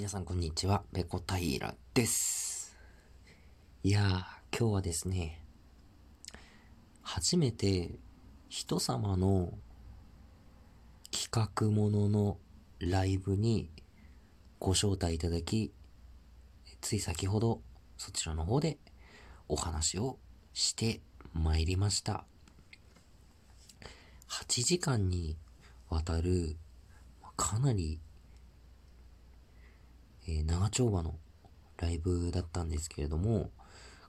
皆さんこんにちは、ペコタイラです。いやー、今日はですね、初めて人様の企画もののライブにご招待いただき、つい先ほどそちらの方でお話をしてまいりました。8時間にわたるかなり、長丁場のライブだったんですけれども、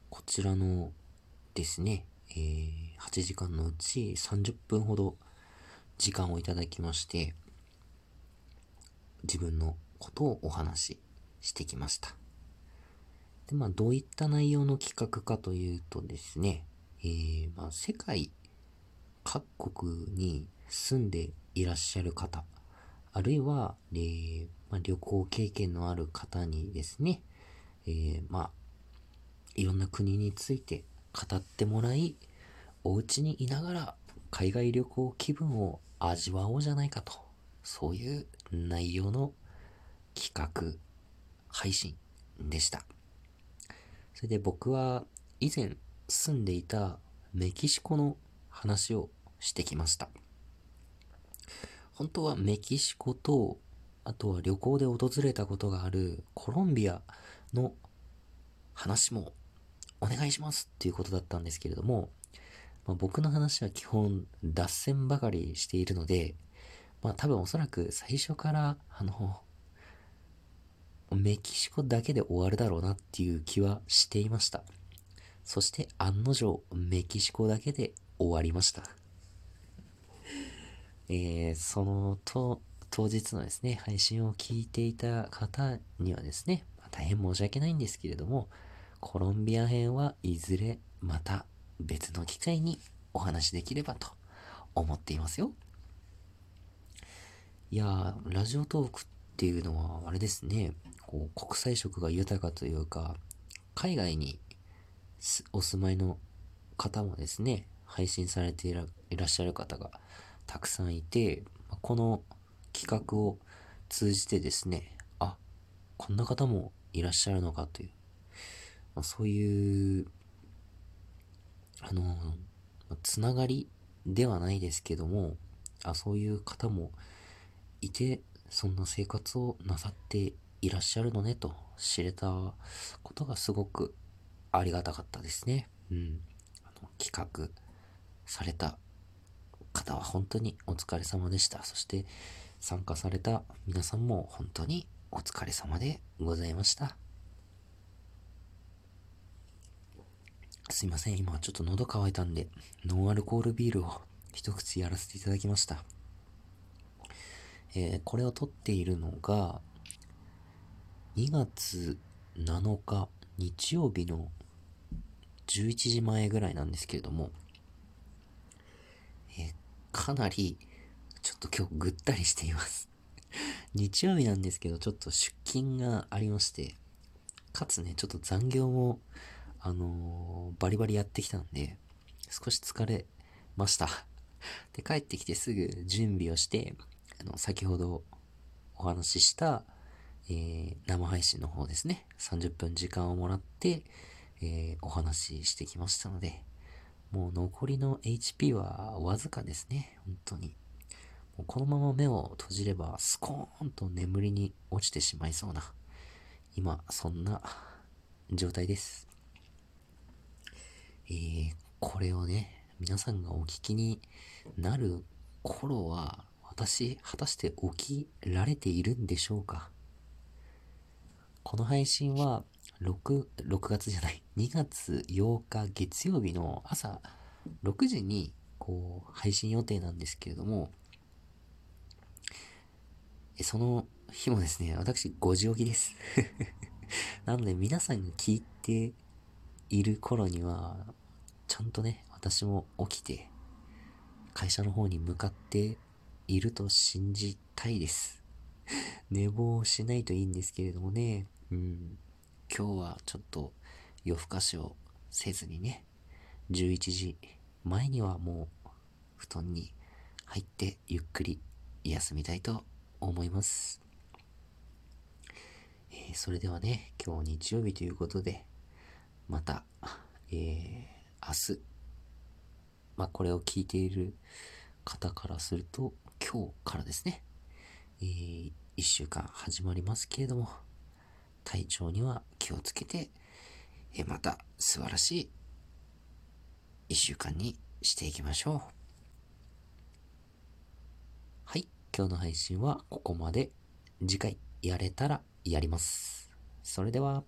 こちらのですね、えー、8時間のうち30分ほど時間をいただきまして、自分のことをお話ししてきました。で、まあ、どういった内容の企画かというとですね、えー、まあ、世界各国に住んでいらっしゃる方、あるいは、えー、まあ、旅行経験のある方にですね、えー、まあ、いろんな国について語ってもらい、お家にいながら海外旅行気分を味わおうじゃないかと、そういう内容の企画、配信でした。それで僕は以前住んでいたメキシコの話をしてきました。本当はメキシコとあとは旅行で訪れたことがあるコロンビアの話もお願いしますっていうことだったんですけれども、まあ、僕の話は基本脱線ばかりしているので、まあ多分おそらく最初からあの、メキシコだけで終わるだろうなっていう気はしていました。そして案の定メキシコだけで終わりました。えー、そのと、当日のですね、配信を聞いていた方にはですね、大変申し訳ないんですけれども、コロンビア編はいずれまた別の機会にお話できればと思っていますよ。いや、ラジオトークっていうのはあれですね、こう国際色が豊かというか、海外にお住まいの方もですね、配信されていらっしゃる方がたくさんいて、この企画を通じてですね、あ、こんな方もいらっしゃるのかという、ま、そういう、あの、つながりではないですけども、あ、そういう方もいて、そんな生活をなさっていらっしゃるのねと知れたことがすごくありがたかったですね。うん。あの企画された方は本当にお疲れ様でした。そして参加された皆さんも本当にお疲れ様でございました。すいません、今ちょっと喉乾いたんで、ノンアルコールビールを一口やらせていただきました。えー、これを撮っているのが、2月7日日曜日の11時前ぐらいなんですけれども、かなりちょっと今日ぐったりしています。日曜日なんですけど、ちょっと出勤がありまして、かつね、ちょっと残業も、あのー、バリバリやってきたんで、少し疲れました。で、帰ってきてすぐ準備をして、あの、先ほどお話しした、えー、生配信の方ですね、30分時間をもらって、えー、お話ししてきましたので、もう残りの HP はわずかですね、本当に。もうこのまま目を閉じればスコーンと眠りに落ちてしまいそうな、今、そんな状態です。えー、これをね、皆さんがお聞きになる頃は、私、果たして起きられているんでしょうか？この配信は、6、6月じゃない、2月8日月曜日の朝6時に、こう、配信予定なんですけれども、その日もですね、私5時起きです。なので皆さんが聞いている頃には、ちゃんとね、私も起きて、会社の方に向かっていると信じたいです。寝坊しないといいんですけれどもね、うん、今日はちょっと夜更かしをせずにね、11時前にはもう布団に入ってゆっくり休みたいと思います。ー、それではね、今日日曜日ということで、また、えー、明日、まあ、これを聞いている方からすると、今日からですね、えー、一週間始まりますけれども、体調には気をつけて、え、また素晴らしい一週間にしていきましょう。はい、今日の配信はここまで。次回やれたらやります。それでは。